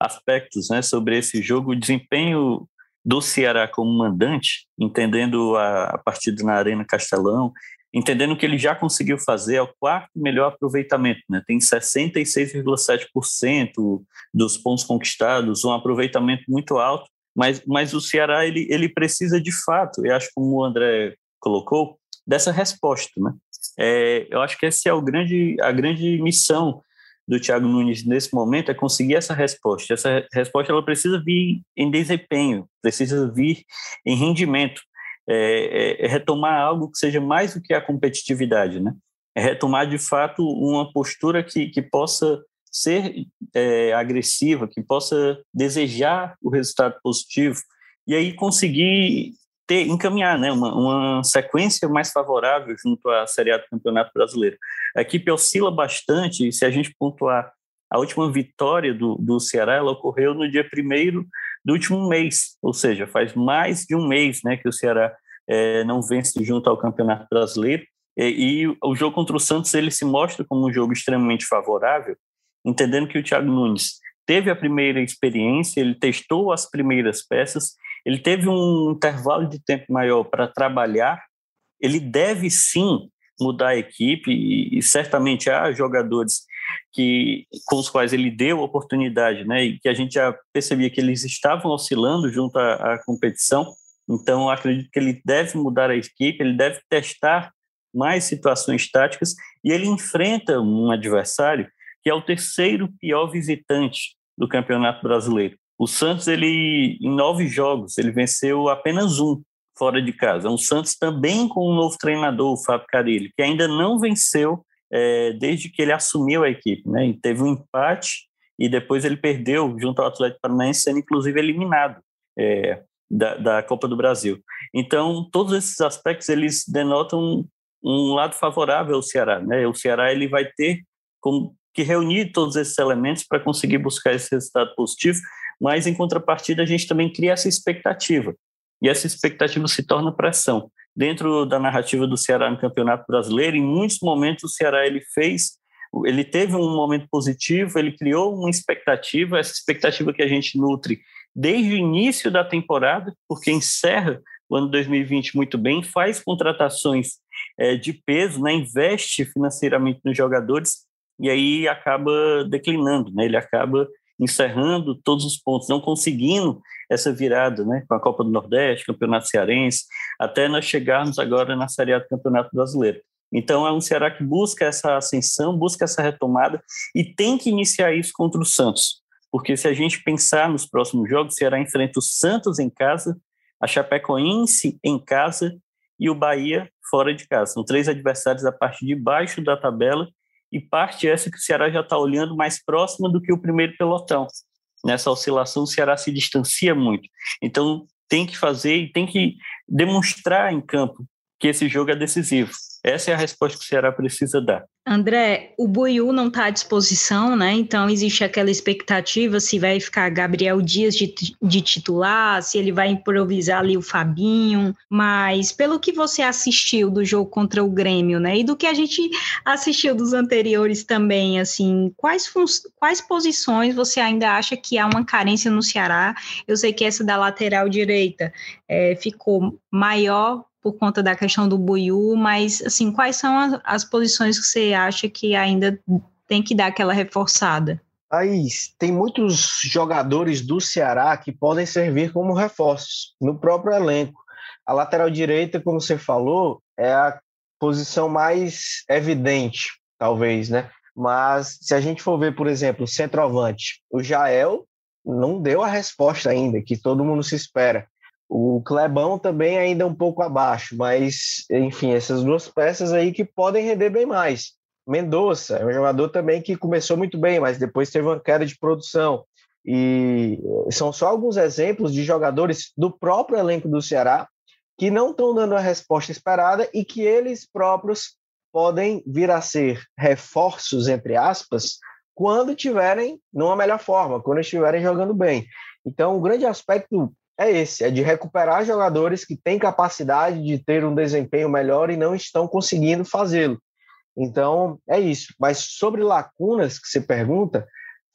aspectos né, sobre esse jogo, o desempenho do Ceará como mandante, entendendo a, partida na Arena Castelão, entendendo que ele já conseguiu fazer é o quarto melhor aproveitamento, né? tem 66,7% dos pontos conquistados, um aproveitamento muito alto, mas, mas o Ceará ele, ele precisa de fato, e acho como o André colocou, dessa resposta. Né? É, eu acho que essa é o grande, a grande missão do Thiago Nunes nesse momento é conseguir essa resposta. Essa resposta ela precisa vir em desempenho, precisa vir em rendimento, é, é, é retomar algo que seja mais do que a competitividade, né? É retomar de fato uma postura que, que possa ser é, agressiva, que possa desejar o resultado positivo e aí conseguir ter, encaminhar né, uma, uma, sequência mais favorável junto à Série A do Campeonato Brasileiro. A equipe oscila bastante, e se a gente pontuar a última vitória do, do Ceará, ela ocorreu no dia primeiro do último mês, ou seja, faz mais de um mês né, que o Ceará é, não vence junto ao Campeonato Brasileiro, e, e, o jogo contra o Santos ele se mostra como um jogo extremamente favorável, entendendo que o Thiago Nunes teve a primeira experiência, ele testou as primeiras peças ele teve um intervalo de tempo maior para trabalhar, ele deve sim mudar a equipe e, e, certamente há jogadores que com os quais ele deu oportunidade, né, e que a gente já percebia que eles estavam oscilando junto à, à competição. Então, acredito que ele deve mudar a equipe, ele deve testar mais situações táticas e ele enfrenta um adversário que é o terceiro pior visitante do Campeonato Brasileiro. O Santos, ele em nove jogos, ele venceu apenas um fora de casa. O Santos também com um novo treinador, o Fábio Carilli, que ainda não venceu é, desde que ele assumiu a equipe. Né? Teve um empate e depois ele perdeu junto ao Atlético Paranaense, sendo inclusive eliminado é, da, da Copa do Brasil. Então, todos esses aspectos, eles denotam um lado favorável ao Ceará. Né? O Ceará ele vai ter como que reunir todos esses elementos para conseguir buscar esse resultado positivo, mas em contrapartida a gente também cria essa expectativa. E essa expectativa se torna pressão. Dentro da narrativa do Ceará no Campeonato Brasileiro, em muitos momentos o Ceará ele fez, ele teve um momento positivo, ele criou uma expectativa, essa expectativa que a gente nutre desde o início da temporada, porque encerra o ano 2020 muito bem, faz contratações é, de peso, né, investe financeiramente nos jogadores e aí acaba declinando, né, ele acaba encerrando todos os pontos, não conseguindo essa virada né, com a Copa do Nordeste, Campeonato Cearense, até nós chegarmos agora na Série A do Campeonato Brasileiro. Então é um Ceará que busca essa ascensão, busca essa retomada e tem que iniciar isso contra o Santos. Porque se a gente pensar nos próximos jogos, o Ceará enfrenta o Santos em casa, a Chapecoense em casa e o Bahia fora de casa. São três adversários a parte de baixo da tabela e parte essa que o Ceará já está olhando mais próxima do que o primeiro pelotão. Nessa oscilação, o Ceará se distancia muito. Então, tem que fazer e tem que demonstrar em campo que esse jogo é decisivo. Essa é a resposta que o Ceará precisa dar. André, o Buiú não está à disposição, né? Então existe aquela expectativa se vai ficar Gabriel Dias de, de, titular, se ele vai improvisar ali o Fabinho. Mas pelo que você assistiu do jogo contra o Grêmio, né? E do que a gente assistiu dos anteriores também, assim, quais, quais posições você ainda acha que há uma carência no Ceará? Eu sei que essa da lateral direita é, ficou maior por conta da questão do Buiú, mas assim, quais são as, as posições que você acha que ainda tem que dar aquela reforçada? Aí, tem muitos jogadores do Ceará que podem servir como reforços no próprio elenco. A lateral direita, como você falou, é a posição mais evidente, talvez, né? Mas se a gente for ver, por exemplo, o centroavante, o Jael não deu a resposta ainda que todo mundo se espera. O Clebão também ainda um pouco abaixo, mas, enfim, essas duas peças aí que podem render bem mais. Mendonça é um jogador também que começou muito bem, mas depois teve uma queda de produção. E são só alguns exemplos de jogadores do próprio elenco do Ceará que não estão dando a resposta esperada e que eles próprios podem vir a ser reforços, entre aspas, quando tiverem numa melhor forma, quando estiverem jogando bem. Então, o grande aspecto é esse, é de recuperar jogadores que têm capacidade de ter um desempenho melhor e não estão conseguindo fazê-lo. Então, é isso. Mas sobre lacunas que você pergunta,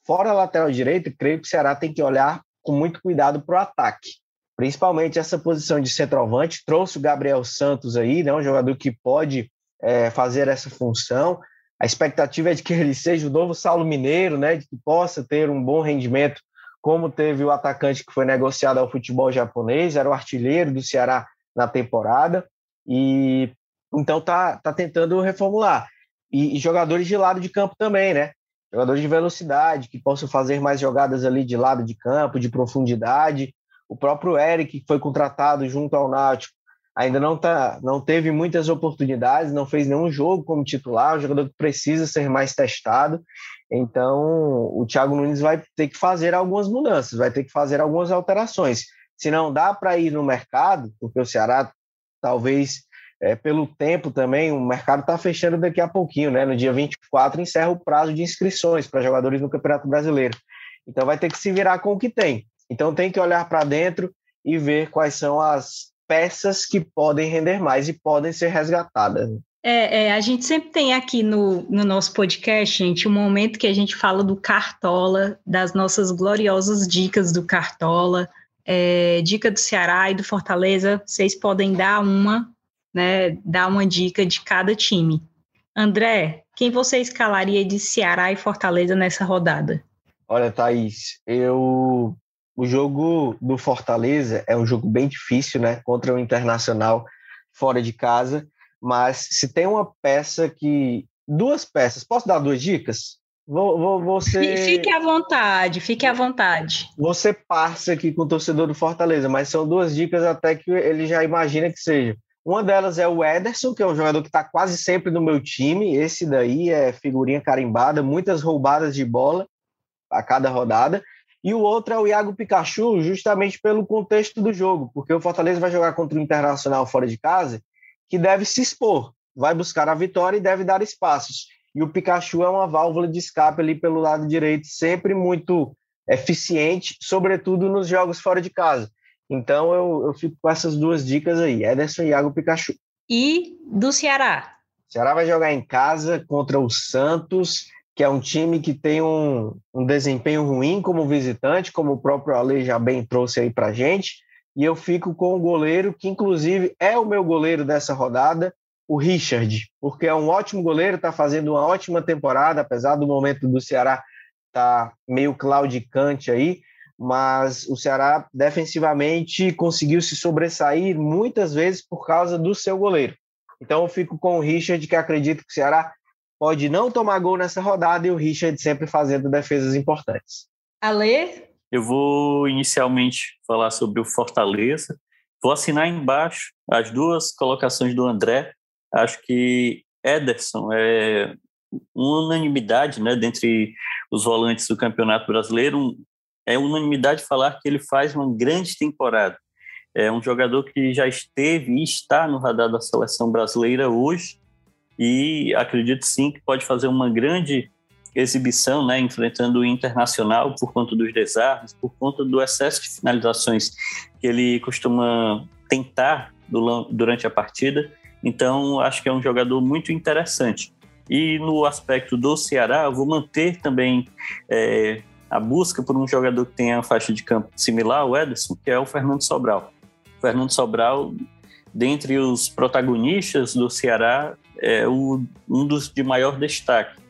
fora a lateral direita, creio que o Ceará tem que olhar com muito cuidado para o ataque. Principalmente essa posição de centroavante. Trouxe o Gabriel Santos aí, né, um jogador que pode é, fazer essa função. A expectativa é de que ele seja o novo Saulo Mineiro, né, de que possa ter um bom rendimento como teve o atacante que foi negociado ao futebol japonês, era o artilheiro do Ceará na temporada, e então tá, tá tentando reformular. E, e, jogadores de lado de campo também, né? Jogadores de velocidade, que possam fazer mais jogadas ali de lado de campo, de profundidade. O próprio Eric, que foi contratado junto ao Náutico, ainda não, tá, não teve muitas oportunidades, não fez nenhum jogo como titular, um jogador que precisa ser mais testado. Então, o Thiago Nunes vai ter que fazer algumas mudanças, vai ter que fazer algumas alterações. Se não dá para ir no mercado, porque o Ceará talvez é, pelo tempo também, o mercado está fechando daqui a pouquinho, né? No dia 24 encerra o prazo de inscrições para jogadores no Campeonato Brasileiro. Então vai ter que se virar com o que tem. Então tem que olhar para dentro e ver quais são as peças que podem render mais e podem ser resgatadas. É, é, a gente sempre tem aqui no, no nosso podcast, gente, um momento que a gente fala do Cartola, das nossas gloriosas dicas do Cartola, é, dica do Ceará e do Fortaleza. Vocês podem dar uma, né? Dar uma dica de cada time. André, quem você escalaria de Ceará e Fortaleza nessa rodada? Olha, Thaís, eu. O jogo do Fortaleza é um jogo bem difícil, né? Contra o Internacional fora de casa mas se tem uma peça que. Duas peças, posso dar duas dicas? Vou, vou, você... Fique à vontade, fique à vontade. Você passa aqui com o torcedor do Fortaleza, mas são duas dicas até que ele já imagina que seja. Uma delas é o Ederson, que é um jogador que está quase sempre no meu time. Esse daí é figurinha carimbada, muitas roubadas de bola a cada rodada. E o outro é o Iago Pikachu, justamente pelo contexto do jogo, porque o Fortaleza vai jogar contra o Internacional fora de casa que deve se expor, vai buscar a vitória e deve dar espaços. E o Pikachu é uma válvula de escape ali pelo lado direito, sempre muito eficiente, sobretudo nos jogos fora de casa. Então eu, eu fico com essas duas dicas aí, Ederson e Iago Pikachu. E do Ceará? O Ceará vai jogar em casa contra o Santos, que é um time que tem um, um desempenho ruim como visitante, como o próprio Ale já bem trouxe aí pra gente e eu fico com o goleiro, que inclusive é o meu goleiro dessa rodada, o Richard, porque é um ótimo goleiro, está fazendo uma ótima temporada, apesar do momento do Ceará estar tá meio claudicante aí, mas o Ceará defensivamente conseguiu se sobressair muitas vezes por causa do seu goleiro. Então eu fico com o Richard, que acredito que o Ceará pode não tomar gol nessa rodada e o Richard sempre fazendo defesas importantes. Ale, eu vou inicialmente falar sobre o Fortaleza. Vou assinar embaixo as duas colocações do André. Acho que Ederson é unanimidade, né, dentre os volantes do Campeonato Brasileiro, é unanimidade falar que ele faz uma grande temporada. É um jogador que já esteve e está no radar da seleção brasileira hoje e acredito sim que pode fazer uma grande exibição, né, enfrentando o Internacional por conta dos desarmes, por conta do excesso de finalizações que ele costuma tentar durante a partida. Então, acho que é um jogador muito interessante. E no aspecto do Ceará, eu vou manter também é, a busca por um jogador que tenha a faixa de campo similar ao Ederson, que é o Fernando Sobral. O Fernando Sobral, dentre os protagonistas do Ceará, é o, um dos de maior destaque.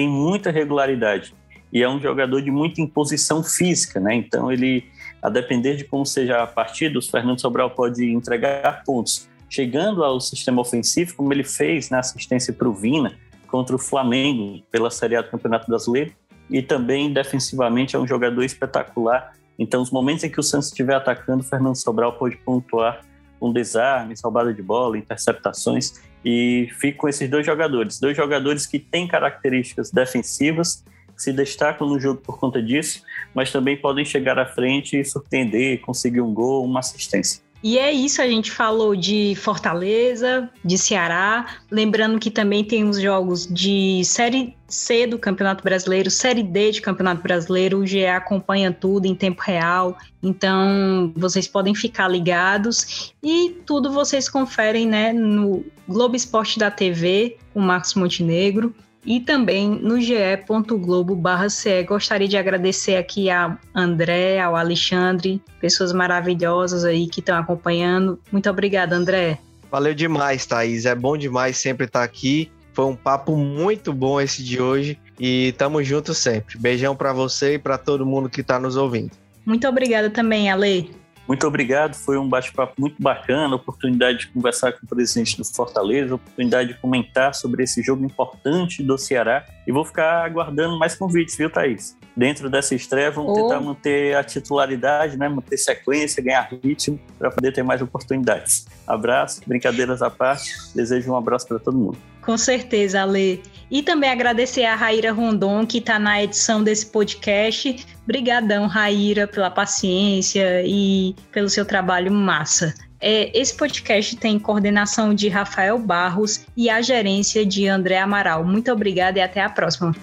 Tem muita regularidade e é um jogador de muita imposição física, né? Então ele, a depender de como seja a partida, o Fernando Sobral pode entregar pontos, chegando ao sistema ofensivo, como ele fez na assistência para o Vina contra o Flamengo pela Série A do Campeonato Brasileiro, e também defensivamente é um jogador espetacular. Então, os momentos em que o Santos estiver atacando, o Fernando Sobral pode pontuar um desarme, salvada de bola, interceptações, e fico com esses dois jogadores. Dois jogadores que têm características defensivas, se destacam no jogo por conta disso, mas também podem chegar à frente e surpreender, conseguir um gol, uma assistência. E é isso, a gente falou de Fortaleza, de Ceará, lembrando que também tem os jogos de Série C do Campeonato Brasileiro, Série D de Campeonato Brasileiro, o GE acompanha tudo em tempo real, então vocês podem ficar ligados. E tudo vocês conferem né, no Globo Esporte da TV, com Marcos Montenegro, e também no ge.globo.ce. Gostaria de agradecer aqui a André, ao Alexandre, pessoas maravilhosas aí que estão acompanhando. Muito obrigada, André. Valeu demais, Thaís. É bom demais sempre estar aqui. Foi um papo muito bom esse de hoje e tamo junto sempre. Beijão para você e para todo mundo que está nos ouvindo. Muito obrigada também, Ale. Muito obrigado, foi um bate-papo muito bacana, oportunidade de conversar com o presidente do Fortaleza, oportunidade de comentar sobre esse jogo importante do Ceará e vou ficar aguardando mais convites, viu, Thaís? Dentro dessa estreia, vamos oh. tentar manter a titularidade, né? manter sequência, ganhar ritmo para poder ter mais oportunidades. Abraço, brincadeiras à parte, desejo um abraço para todo mundo. Com certeza, Ale. E também agradecer a Raíra Rondon, que está na edição desse podcast. Brigadão, Raíra, pela paciência e pelo seu trabalho massa. É, esse podcast tem coordenação de Rafael Barros e a gerência de André Amaral. Muito obrigada e até a próxima.